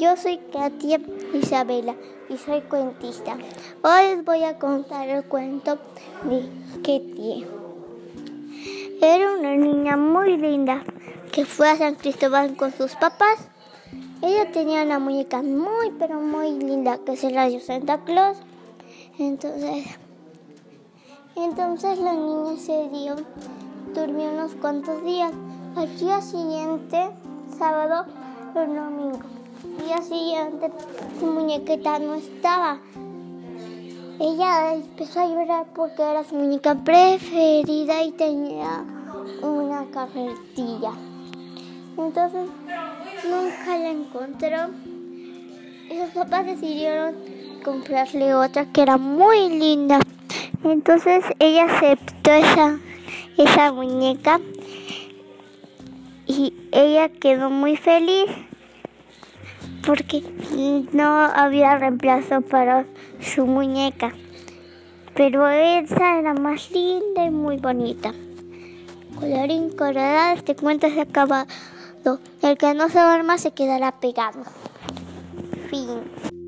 Yo soy Katia Isabela y soy cuentista. Hoy les voy a contar el cuento de Ketty. Era una niña muy linda que fue a San Cristóbal con sus papás. Ella tenía una muñeca muy, pero muy linda que se la dio Santa Claus. Entonces, entonces la niña se dio, durmió unos cuantos días. Al día siguiente, sábado o domingo día siguiente su muñequita no estaba. Ella empezó a llorar porque era su muñeca preferida y tenía una carretilla. Entonces nunca la encontró. Y sus papás decidieron comprarle otra que era muy linda. Entonces ella aceptó esa, esa muñeca y ella quedó muy feliz porque no había reemplazo para su muñeca. Pero esa era más linda y muy bonita. Colorín colorado, este cuento se ha acabado. El que no se duerma se quedará pegado. Fin.